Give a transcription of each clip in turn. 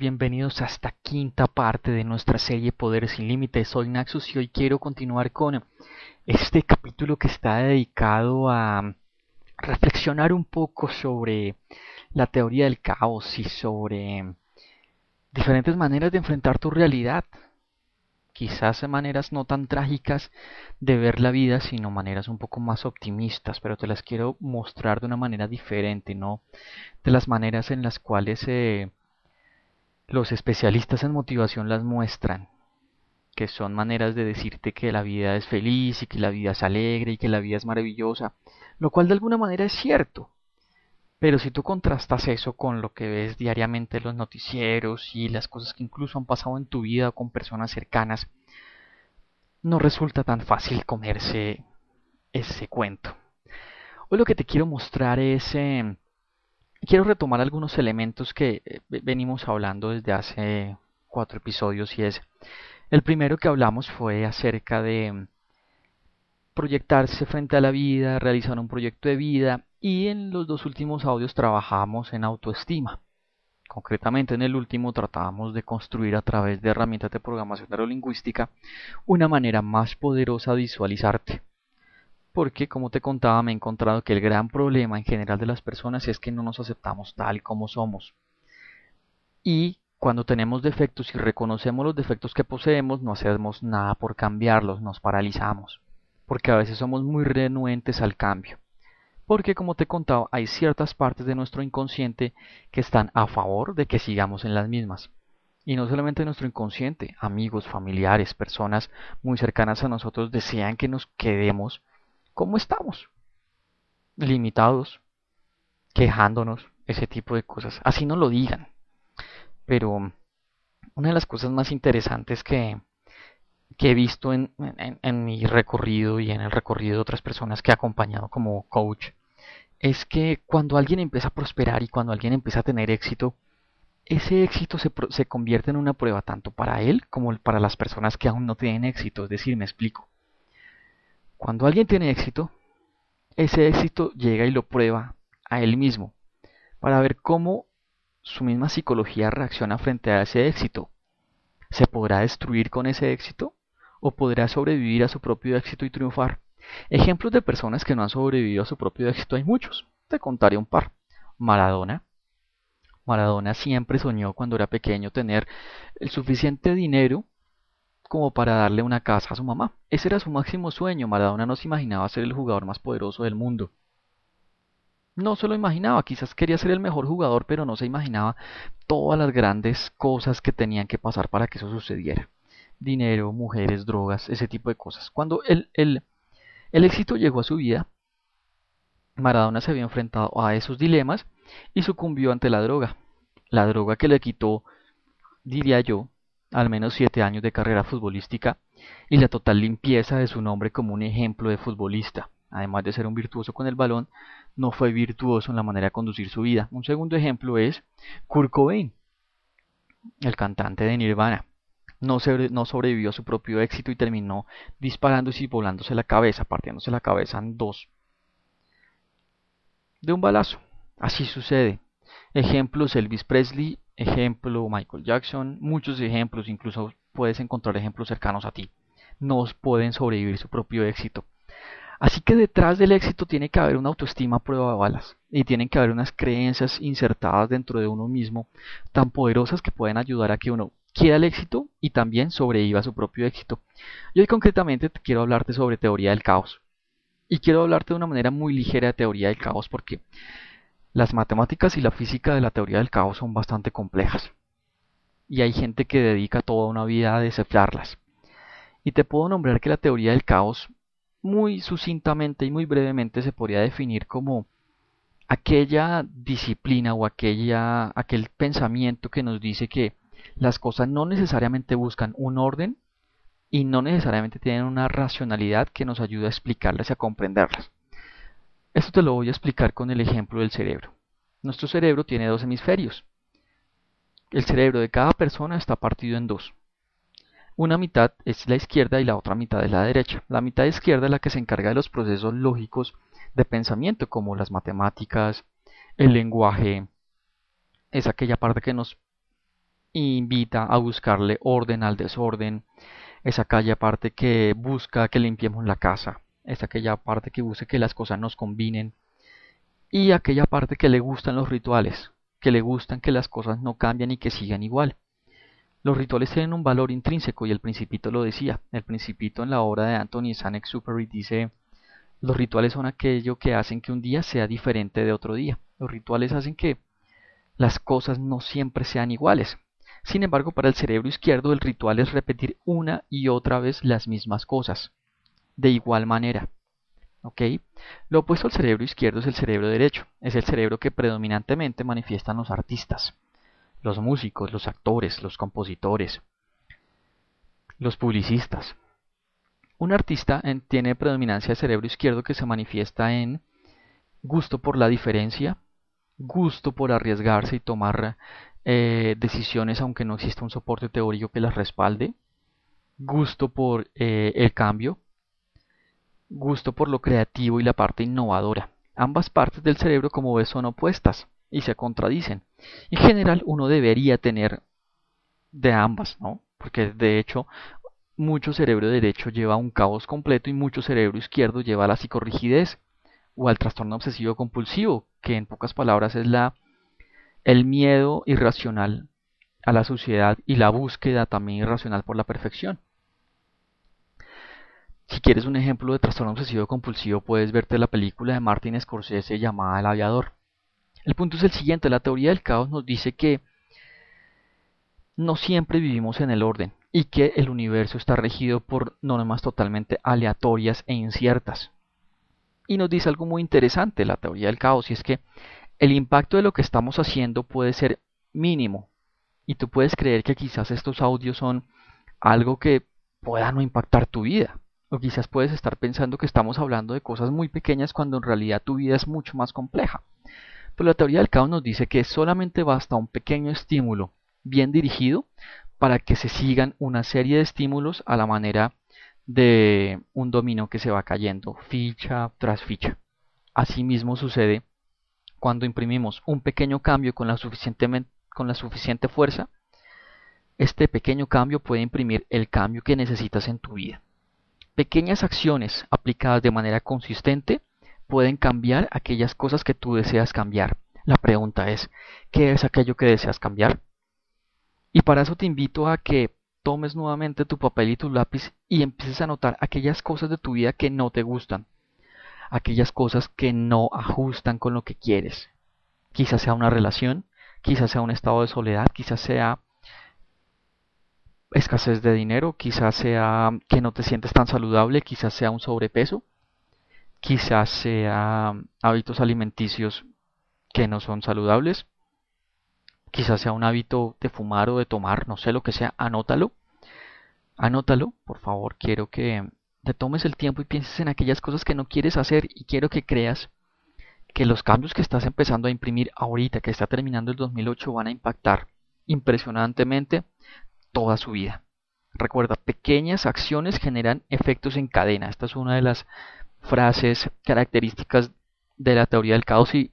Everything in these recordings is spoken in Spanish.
Bienvenidos a esta quinta parte de nuestra serie Poderes sin Límites. Soy Naxus y hoy quiero continuar con este capítulo que está dedicado a reflexionar un poco sobre la teoría del caos y sobre diferentes maneras de enfrentar tu realidad. Quizás maneras no tan trágicas de ver la vida, sino maneras un poco más optimistas, pero te las quiero mostrar de una manera diferente, no de las maneras en las cuales... Eh, los especialistas en motivación las muestran, que son maneras de decirte que la vida es feliz y que la vida es alegre y que la vida es maravillosa, lo cual de alguna manera es cierto. Pero si tú contrastas eso con lo que ves diariamente en los noticieros y las cosas que incluso han pasado en tu vida con personas cercanas, no resulta tan fácil comerse ese cuento. Hoy lo que te quiero mostrar es em, quiero retomar algunos elementos que eh, venimos hablando desde hace cuatro episodios y es el primero que hablamos fue acerca de mm, proyectarse frente a la vida, realizar un proyecto de vida y en los dos últimos audios trabajamos en autoestima. Concretamente en el último tratábamos de construir a través de herramientas de programación neurolingüística una manera más poderosa de visualizarte porque como te contaba me he encontrado que el gran problema en general de las personas es que no nos aceptamos tal como somos. Y cuando tenemos defectos y reconocemos los defectos que poseemos, no hacemos nada por cambiarlos, nos paralizamos, porque a veces somos muy renuentes al cambio. Porque como te contaba, hay ciertas partes de nuestro inconsciente que están a favor de que sigamos en las mismas. Y no solamente nuestro inconsciente, amigos, familiares, personas muy cercanas a nosotros desean que nos quedemos cómo estamos. Limitados, quejándonos, ese tipo de cosas. Así no lo digan. Pero una de las cosas más interesantes que, he visto en, en, mi recorrido y en el recorrido de otras personas que he acompañado como coach es que cuando alguien empieza a prosperar y cuando alguien empieza a tener éxito, ese éxito se, se convierte en una prueba tanto para él como para las personas que aún no tienen éxito. Es decir, me explico. Cuando alguien tiene éxito, ese éxito llega y lo prueba a él mismo para ver cómo su misma psicología reacciona frente a ese éxito. ¿Se podrá destruir con ese éxito? ¿O podrá sobrevivir a su propio éxito y triunfar? Ejemplos de personas que no han sobrevivido a su propio éxito hay muchos. Te contaré un par. Maradona. Maradona siempre soñó cuando era pequeño tener el suficiente dinero como para darle una casa a su mamá. Ese era su máximo sueño. Maradona no se imaginaba ser el jugador más poderoso del mundo. No se lo imaginaba, quizás quería ser el mejor jugador, pero no se imaginaba todas las grandes cosas que tenían que pasar para que eso sucediera. Dinero, mujeres, drogas, ese tipo de cosas. Cuando el, el, el éxito llegó a su vida, Maradona se había enfrentado a esos dilemas y sucumbió ante la droga. La droga que le quitó, diría yo, al menos siete años de carrera futbolística y la total limpieza de su nombre como un ejemplo de futbolista. Además de ser un virtuoso con el balón, no fue virtuoso en la manera de conducir su vida. Un segundo ejemplo es Kurt Cobain, el cantante de Nirvana. no, sobrevivió a su propio éxito y terminó disparándose y volándose la cabeza, partiéndose la cabeza en dos. De un balazo. Así sucede. Ejemplos Elvis Presley, ejemplo Michael Jackson, muchos ejemplos, incluso puedes encontrar ejemplos cercanos a ti. No pueden sobrevivir su propio éxito. Así que detrás del éxito tiene que haber una autoestima prueba de balas y tienen que haber unas creencias insertadas dentro de uno mismo tan poderosas que pueden ayudar a que uno quiera el éxito y también sobreviva su propio éxito. Y hoy concretamente quiero hablarte sobre teoría del caos. Y quiero hablarte de una manera muy ligera de teoría del caos porque las matemáticas y la física de la teoría del caos son bastante complejas. Y hay gente que dedica toda una vida a descifrarlas. Y te puedo nombrar que la teoría del caos muy sucintamente y muy brevemente se podría definir como aquella disciplina o aquella, aquel pensamiento que nos dice que las cosas no necesariamente buscan un orden y no necesariamente tienen una racionalidad que nos ayude a explicarlas y a comprenderlas. Esto te lo voy a explicar con el ejemplo del cerebro. Nuestro cerebro tiene dos hemisferios. El cerebro de cada persona está partido en dos. Una mitad es la izquierda y la otra mitad es la derecha. La mitad izquierda es la que se encarga de los procesos lógicos de pensamiento, como las matemáticas, el lenguaje. Es aquella parte que nos invita a buscarle orden al desorden. Es aquella parte que busca que limpiemos la casa. Es aquella parte que busca que las cosas nos combinen. Y aquella parte que le gustan los rituales, que le gustan que las cosas no cambien y que sigan igual. Los rituales tienen un valor intrínseco y el principito lo decía. El principito en la obra de Anthony Saint-Exupéry dice, los rituales son aquello que hacen que un día sea diferente de otro día. Los rituales hacen que las cosas no siempre sean iguales. Sin embargo, para el cerebro izquierdo el ritual es repetir una y otra vez las mismas cosas, de igual manera. Lo opuesto al cerebro izquierdo es el cerebro derecho. Es el cerebro que predominantemente manifiestan los artistas los músicos, los actores, los compositores, los publicistas. Un artista tiene predominancia de cerebro izquierdo que se manifiesta en gusto por la diferencia, gusto por arriesgarse y tomar eh, decisiones aunque no exista un soporte teórico que las respalde, gusto por eh, el cambio, gusto por lo creativo y la parte innovadora. Ambas partes del cerebro, como ves, son opuestas y se contradicen. En general uno debería tener de ambas, ¿no? Porque de hecho mucho cerebro derecho lleva un caos completo y mucho cerebro izquierdo lleva a la psicorrigidez o al trastorno obsesivo compulsivo, que en pocas palabras es la el miedo irracional a la suciedad y la búsqueda también irracional por la perfección. Si quieres un ejemplo de trastorno obsesivo compulsivo, puedes verte la película de Martin Scorsese llamada El aviador. El punto es el siguiente, la teoría del caos nos dice que no siempre vivimos en el orden y que el universo está regido por normas totalmente aleatorias e inciertas. Y nos dice algo muy interesante la teoría del caos y es que el impacto de lo que estamos haciendo puede ser mínimo y tú puedes creer que quizás estos audios son algo que pueda no impactar tu vida. O quizás puedes estar pensando que estamos hablando de cosas muy pequeñas cuando en realidad tu vida es mucho más compleja. Pero la teoría del caos nos dice que solamente basta un pequeño estímulo bien dirigido para que se sigan una serie de estímulos a la manera de un dominó que se va cayendo ficha tras ficha. Asimismo sucede cuando imprimimos un pequeño cambio con la, con la suficiente fuerza. Este pequeño cambio puede imprimir el cambio que necesitas en tu vida. Pequeñas acciones aplicadas de manera consistente pueden cambiar aquellas cosas que tú deseas cambiar. La pregunta es, ¿qué es aquello que deseas cambiar? Y para eso te invito a que tomes nuevamente tu papel y tu lápiz y empieces a notar aquellas cosas de tu vida que no te gustan, aquellas cosas que no ajustan con lo que quieres. Quizás sea una relación, quizás sea un estado de soledad, quizás sea escasez de dinero, quizás sea que no te sientes tan saludable, quizás sea un sobrepeso, quizás sea hábitos alimenticios que no son saludables, quizás sea un hábito de fumar o de tomar, no sé lo que sea, anótalo, anótalo, por favor, quiero que te tomes el tiempo y pienses en aquellas cosas que no quieres hacer y quiero que creas que los cambios que estás empezando a imprimir ahorita, que está terminando el 2008, van a impactar impresionantemente toda su vida. Recuerda, pequeñas acciones generan efectos en cadena. Esta es una de las frases características de la teoría del caos y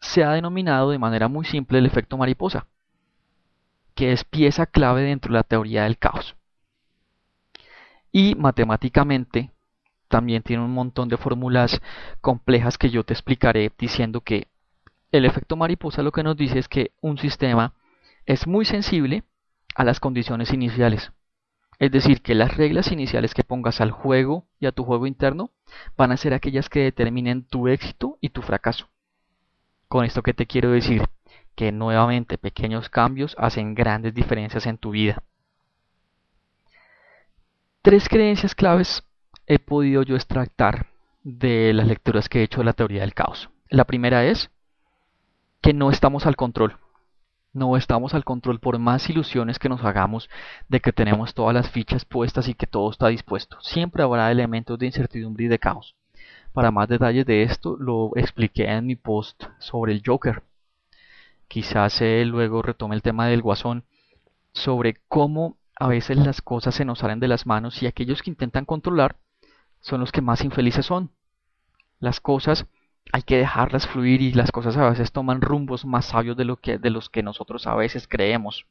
se ha denominado de manera muy simple el efecto mariposa, que es pieza clave dentro de la teoría del caos. Y matemáticamente también tiene un montón de fórmulas complejas que yo te explicaré diciendo que el efecto mariposa lo que nos dice es que un sistema es muy sensible a las condiciones iniciales. Es decir, que las reglas iniciales que pongas al juego y a tu juego interno van a ser aquellas que determinen tu éxito y tu fracaso. Con esto que te quiero decir, que nuevamente pequeños cambios hacen grandes diferencias en tu vida. Tres creencias claves he podido yo extractar de las lecturas que he hecho de la teoría del caos. La primera es que no estamos al control. No estamos al control por más ilusiones que nos hagamos de que tenemos todas las fichas puestas y que todo está dispuesto. Siempre habrá elementos de incertidumbre y de caos. Para más detalles de esto lo expliqué en mi post sobre el Joker. Quizás eh, luego retome el tema del guasón sobre cómo a veces las cosas se nos salen de las manos y aquellos que intentan controlar son los que más infelices son. Las cosas hay que dejarlas fluir y las cosas a veces toman rumbos más sabios de, de los que nosotros a veces creemos.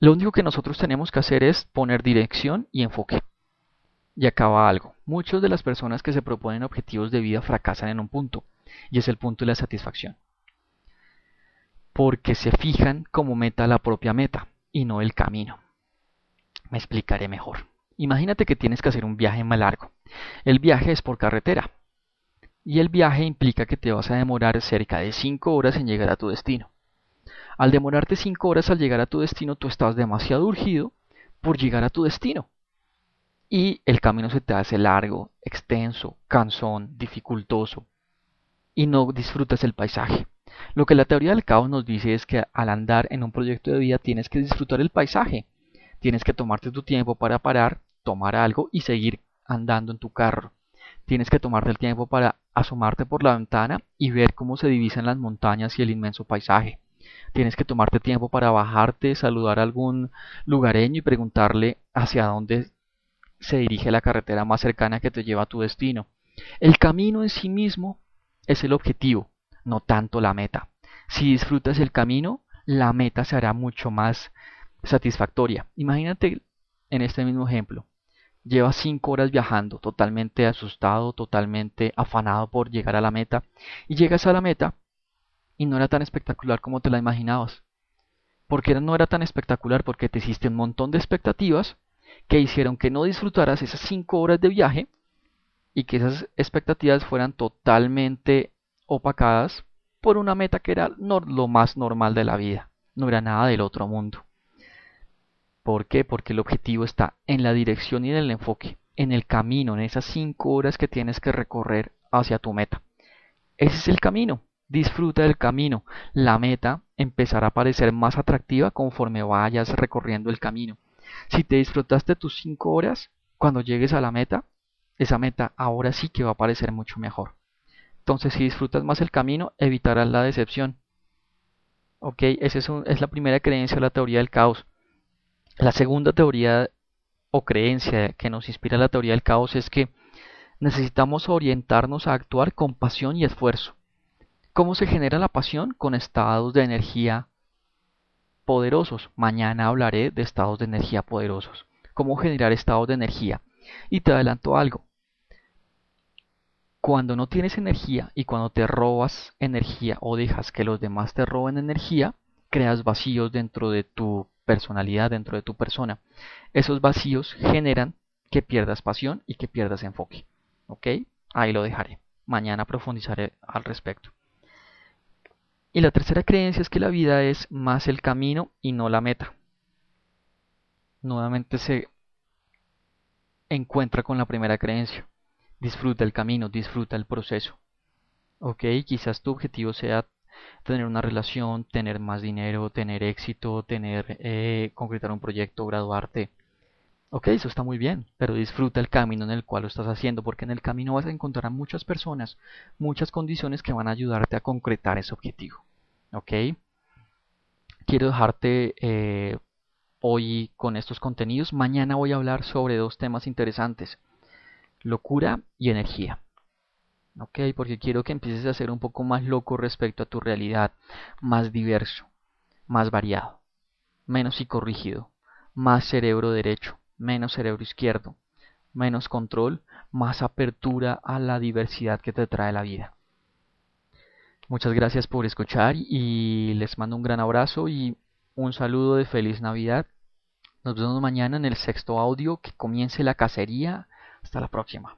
Lo único que nosotros tenemos que hacer es poner dirección y enfoque. Y acaba algo. Muchas de las personas que se proponen objetivos de vida fracasan en un punto, y es el punto de la satisfacción. Porque se fijan como meta la propia meta y no el camino. Me explicaré mejor. Imagínate que tienes que hacer un viaje más largo. El viaje es por carretera. Y el viaje implica que te vas a demorar cerca de 5 horas en llegar a tu destino. Al demorarte 5 horas al llegar a tu destino, tú estás demasiado urgido por llegar a tu destino. Y el camino se te hace largo, extenso, cansón, dificultoso. Y no disfrutas el paisaje. Lo que la teoría del caos nos dice es que al andar en un proyecto de vida tienes que disfrutar el paisaje. Tienes que tomarte tu tiempo para parar, tomar algo y seguir andando en tu carro. Tienes que tomarte el tiempo para asomarte por la ventana y ver cómo se divisan las montañas y el inmenso paisaje. Tienes que tomarte tiempo para bajarte, saludar a algún lugareño y preguntarle hacia dónde se dirige la carretera más cercana que te lleva a tu destino. El camino en sí mismo es el objetivo, no tanto la meta. Si disfrutas el camino, la meta se hará mucho más satisfactoria. Imagínate en este mismo ejemplo. Llevas 5 horas viajando, totalmente asustado, totalmente afanado por llegar a la meta. Y llegas a la meta y no era tan espectacular como te la imaginabas. ¿Por qué no era tan espectacular? Porque te hiciste un montón de expectativas que hicieron que no disfrutaras esas 5 horas de viaje y que esas expectativas fueran totalmente opacadas por una meta que era lo más normal de la vida. No era nada del otro mundo. ¿Por qué? Porque el objetivo está en la dirección y en el enfoque, en el camino, en esas cinco horas que tienes que recorrer hacia tu meta. Ese es el camino. Disfruta del camino. La meta empezará a parecer más atractiva conforme vayas recorriendo el camino. Si te disfrutaste tus cinco horas, cuando llegues a la meta, esa meta ahora sí que va a parecer mucho mejor. Entonces, si disfrutas más el camino, evitarás la decepción. Ok, esa es, es la primera creencia de la teoría del caos. La segunda teoría o creencia que nos inspira la teoría del caos es que necesitamos orientarnos a actuar con pasión y esfuerzo. ¿Cómo se genera la pasión? Con estados de energía poderosos. Mañana hablaré de estados de energía poderosos. ¿Cómo generar estados de energía? Y te adelanto algo. Cuando no tienes energía y cuando te robas energía o dejas que los demás te roben energía, creas vacíos dentro de tu personalidad dentro de tu persona. Esos vacíos generan que pierdas pasión y que pierdas enfoque. ¿Ok? Ahí lo dejaré. Mañana profundizaré al respecto. Y la tercera creencia es que la vida es más el camino y no la meta. Nuevamente se encuentra con la primera creencia. Disfruta el camino, disfruta el proceso. Ok, quizás tu objetivo sea tener una relación, tener más dinero, tener éxito, tener, eh, concretar un proyecto, graduarte. Ok, eso está muy bien, pero disfruta el camino en el cual lo estás haciendo, porque en el camino vas a encontrar a muchas personas, muchas condiciones que van a ayudarte a concretar ese objetivo. Ok, quiero dejarte eh, hoy con estos contenidos. Mañana voy a hablar sobre dos temas interesantes, locura y energía. ¿Ok? Porque quiero que empieces a ser un poco más loco respecto a tu realidad, más diverso, más variado, menos psicorrígido, más cerebro derecho, menos cerebro izquierdo, menos control, más apertura a la diversidad que te trae la vida. Muchas gracias por escuchar y les mando un gran abrazo y un saludo de feliz Navidad. Nos vemos mañana en el sexto audio. Que comience la cacería. Hasta la próxima.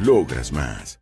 Logras más.